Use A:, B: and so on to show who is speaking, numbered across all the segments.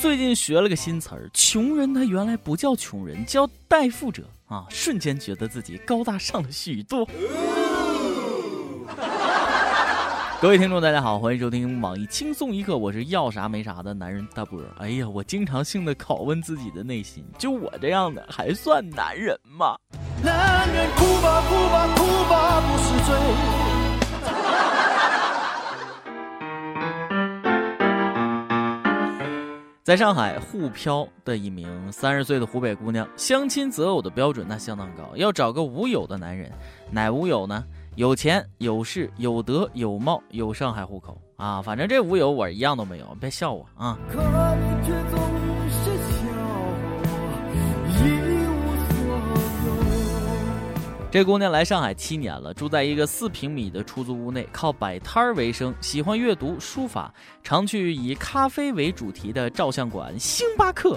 A: 最近学了个新词儿，穷人他原来不叫穷人，叫代富者啊！瞬间觉得自己高大上了许多。各位听众，大家好，欢迎收听网易轻松一刻，我是要啥没啥的男人大波。哎呀，我经常性的拷问自己的内心，就我这样的还算男人吗？男人哭吧哭吧哭吧不是罪。在上海沪漂的一名三十岁的湖北姑娘，相亲择偶的标准那相当高，要找个无友的男人，哪无友呢？有钱有势有德有貌有上海户口啊，反正这无有我一样都没有，别笑我啊！这姑娘来上海七年了，住在一个四平米的出租屋内，靠摆摊儿为生，喜欢阅读书法，常去以咖啡为主题的照相馆星巴克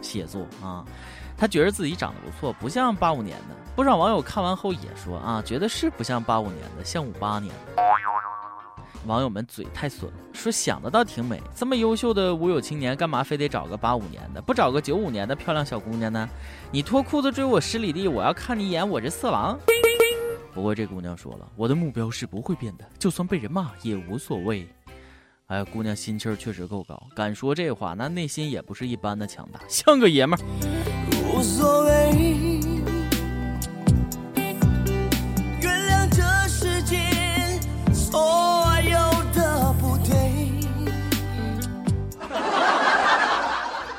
A: 写作啊。她觉得自己长得不错，不像八五年的。不少网友看完后也说啊，觉得是不像八五年的，像五八年的。网友们嘴太损了，说想的倒挺美，这么优秀的无有青年，干嘛非得找个八五年的，不找个九五年的漂亮小姑娘呢？你脱裤子追我十里地，我要看你一眼，我这色狼。不过这姑娘说了，我的目标是不会变的，就算被人骂也无所谓。哎，姑娘心气儿确实够高，敢说这话，那内心也不是一般的强大，像个爷们儿。无所谓。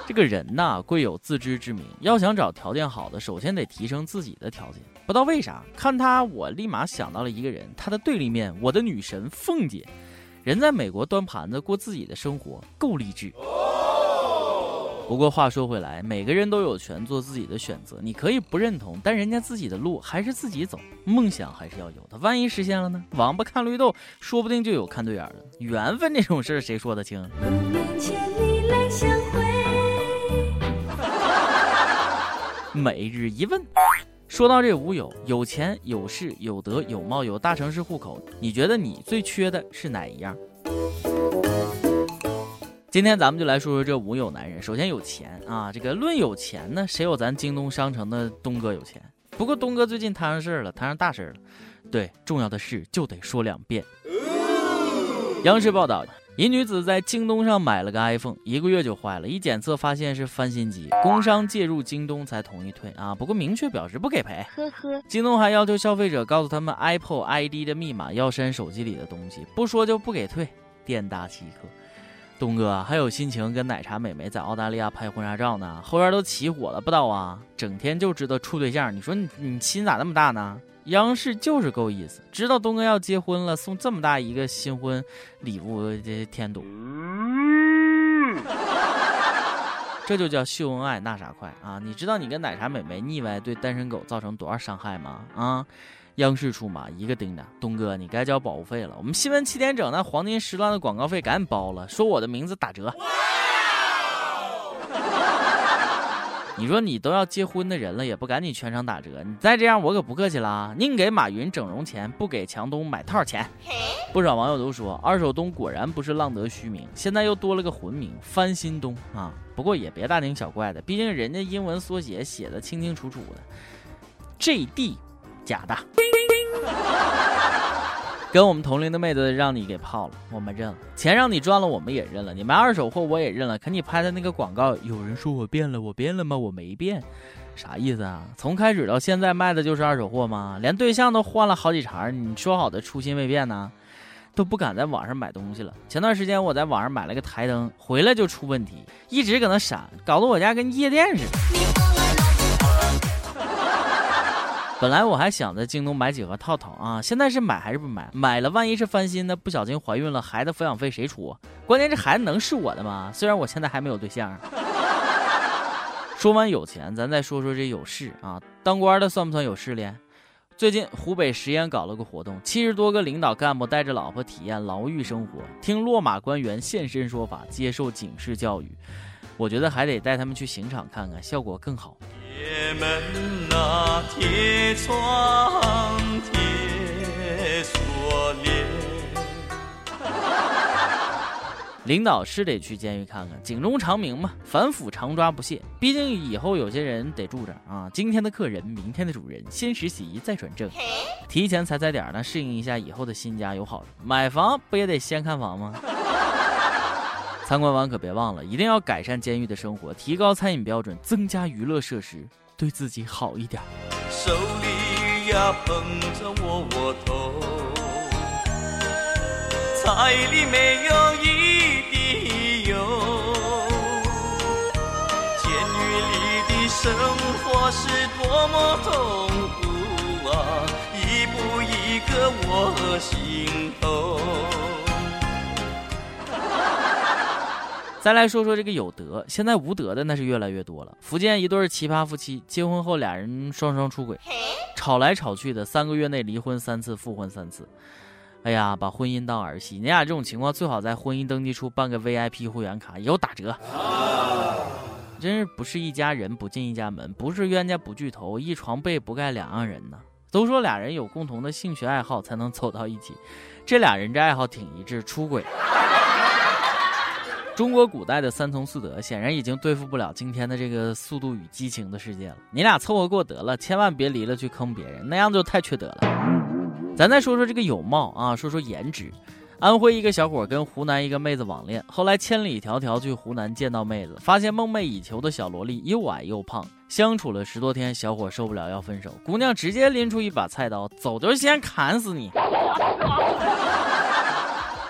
A: 这个人呐，贵有自知之明。要想找条件好的，首先得提升自己的条件。不知道为啥，看他我立马想到了一个人，他的对立面，我的女神凤姐。人在美国端盘子过自己的生活，够励志。不过话说回来，每个人都有权做自己的选择，你可以不认同，但人家自己的路还是自己走，梦想还是要有的。万一实现了呢？王八看绿豆，说不定就有看对眼的。缘分这种事儿，谁说得清？每日一问，说到这五有，有钱有势有德有貌有大城市户口，你觉得你最缺的是哪一样？今天咱们就来说说这五有男人。首先有钱啊，这个论有钱呢，谁有咱京东商城的东哥有钱？不过东哥最近摊上事儿了，摊上大事儿了。对，重要的事就得说两遍。央视报道。一女子在京东上买了个 iPhone，一个月就坏了，一检测发现是翻新机，工商介入京东才同意退啊，不过明确表示不给赔。呵呵，京东还要求消费者告诉他们 Apple ID 的密码，要删手机里的东西，不说就不给退，店大欺客。东哥还有心情跟奶茶美眉在澳大利亚拍婚纱照呢，后院都起火了不道啊？整天就知道处对象，你说你你心咋那么大呢？央视就是够意思，知道东哥要结婚了，送这么大一个新婚礼物，这添堵。这就叫秀恩爱，那啥快啊！你知道你跟奶茶美眉腻歪对单身狗造成多少伤害吗？啊！央视出马，一个叮当，东哥你该交保护费了。我们新闻七点整那黄金时段的广告费赶紧包了，说我的名字打折。你说你都要结婚的人了，也不赶紧全场打折？你再这样，我可不客气了。宁给马云整容钱，不给强东买套钱。不少网友都说，二手东果然不是浪得虚名，现在又多了个魂名翻新东啊。不过也别大惊小怪的，毕竟人家英文缩写写的清清楚楚的，JD，假的。跟我们同龄的妹子让你给泡了，我们认了；钱让你赚了，我们也认了。你卖二手货，我也认了。可你拍的那个广告，有人说我变了，我变了吗？我没变，啥意思啊？从开始到现在卖的就是二手货吗？连对象都换了好几茬，你说好的初心未变呢？都不敢在网上买东西了。前段时间我在网上买了个台灯，回来就出问题，一直搁那闪，搞得我家跟夜店似的。本来我还想在京东买几盒套套啊，现在是买还是不买？买了万一是翻新的，不小心怀孕了，孩子抚养费谁出？关键这孩子能是我的吗？虽然我现在还没有对象。说完有钱，咱再说说这有势啊，当官的算不算有势力？最近湖北十堰搞了个活动，七十多个领导干部带着老婆体验牢狱生活，听落马官员现身说法，接受警示教育。我觉得还得带他们去刑场看看，效果更好。铁门那铁窗铁锁链。领导是得去监狱看看，警钟长鸣嘛，反腐常抓不懈。毕竟以后有些人得住这儿啊，今天的客人，明天的主人，先实习再转正，提前踩踩点呢，适应一下以后的新家有好处。买房不也得先看房吗？参观完可别忘了，一定要改善监狱的生活，提高餐饮标准，增加娱乐设施，对自己好一点。手里呀捧着窝窝头，菜里没有一滴油。监狱里的生活是多么痛苦啊，一步一个我心头。再来说说这个有德，现在无德的那是越来越多了。福建一对奇葩夫妻结婚后俩人双双出轨，吵来吵去的，三个月内离婚三次，复婚三次。哎呀，把婚姻当儿戏，你俩这种情况最好在婚姻登记处办个 VIP 会员卡，有打折。真是不是一家人不进一家门，不是冤家不聚头，一床被不盖两样人呢。都说俩人有共同的兴趣爱好才能走到一起，这俩人这爱好挺一致，出轨。中国古代的三从四德显然已经对付不了今天的这个速度与激情的世界了。你俩凑合过得了，千万别离了去坑别人，那样就太缺德了。咱再说说这个有貌啊，说说颜值。安徽一个小伙跟湖南一个妹子网恋，后来千里迢迢去湖南见到妹子，发现梦寐以求的小萝莉又矮又胖。相处了十多天，小伙受不了要分手，姑娘直接拎出一把菜刀，走就先砍死你。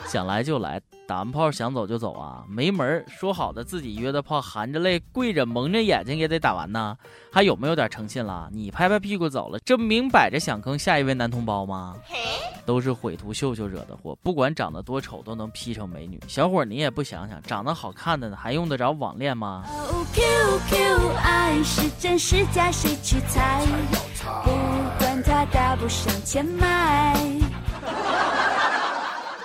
A: 想来就来。打完炮想走就走啊，没门！说好的自己约的炮，含着泪跪着蒙着眼睛也得打完呢，还有没有点诚信了？你拍拍屁股走了，这明摆着想坑下一位男同胞吗？都是毁图秀秀惹的祸，不管长得多丑都能 P 成美女。小伙你也不想想，长得好看的还用得着网恋吗？QQ 爱是真是假，谁去猜？不管他大不上千迈。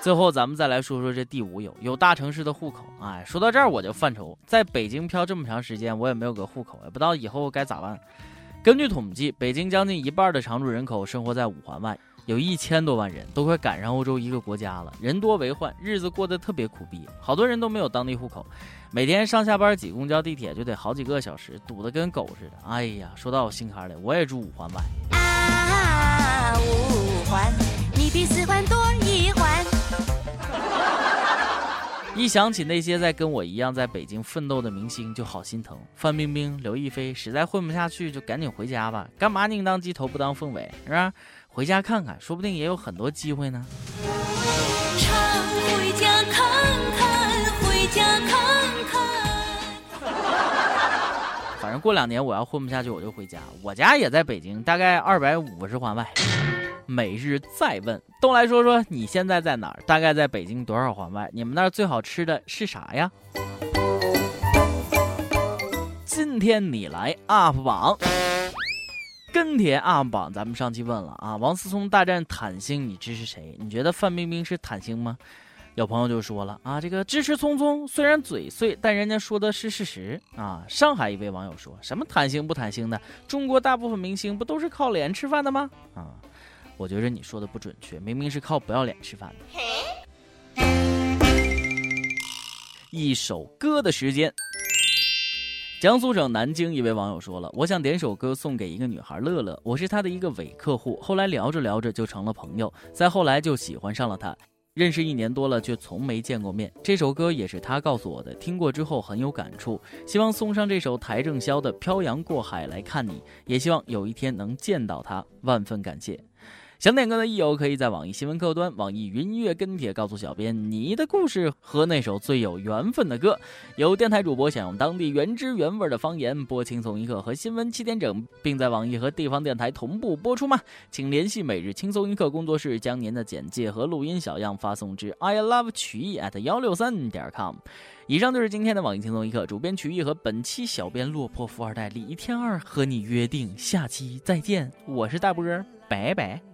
A: 最后，咱们再来说说这第五有有大城市的户口。哎，说到这儿我就犯愁，在北京漂这么长时间，我也没有个户口，也不知道以后该咋办。根据统计，北京将近一半的常住人口生活在五环外，有一千多万人，都快赶上欧洲一个国家了。人多为患，日子过得特别苦逼，好多人都没有当地户口，每天上下班挤公交、地铁就得好几个小时，堵得跟狗似的。哎呀，说到我心坎里，我也住五环外。啊，五环，你比四环一想起那些在跟我一样在北京奋斗的明星，就好心疼。范冰冰、刘亦菲实在混不下去，就赶紧回家吧。干嘛宁当鸡头不当凤尾，是吧？回家看看，说不定也有很多机会呢。过两年我要混不下去，我就回家。我家也在北京，大概二百五十环外。每日再问，都来说说你现在在哪儿？大概在北京多少环外？你们那儿最好吃的是啥呀？今天你来 UP 榜，跟帖 UP 榜，咱们上期问了啊，王思聪大战坦星，你支持谁？你觉得范冰冰是坦星吗？有朋友就说了啊，这个支持聪聪，虽然嘴碎，但人家说的是事实啊。上海一位网友说什么坦星不坦星的？中国大部分明星不都是靠脸吃饭的吗？啊。我觉着你说的不准确，明明是靠不要脸吃饭的。一首歌的时间。江苏省南京一位网友说了：“我想点首歌送给一个女孩乐乐，我是她的一个伪客户，后来聊着聊着就成了朋友，再后来就喜欢上了她，认识一年多了却从没见过面。这首歌也是他告诉我的，听过之后很有感触，希望送上这首邰正宵的《漂洋过海来看你》，也希望有一天能见到他，万分感谢。”想点歌的益友可以在网易新闻客户端、网易云音乐跟帖告诉小编你的故事和那首最有缘分的歌。有电台主播想用当地原汁原味的方言播《轻松一刻》和新闻七点整，并在网易和地方电台同步播出吗？请联系每日轻松一刻工作室，将您的简介和录音小样发送至 i love 曲艺 at 幺六三点 com。以上就是今天的网易轻松一刻，主编曲艺和本期小编落魄富二代李天二和你约定下期再见。我是大波，拜拜。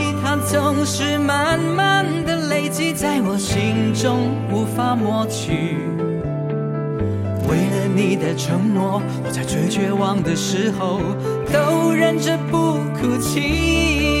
B: 总是慢慢的累积在我心中，无法抹去。为了你的承诺，我在最绝望的时候都忍着不哭泣。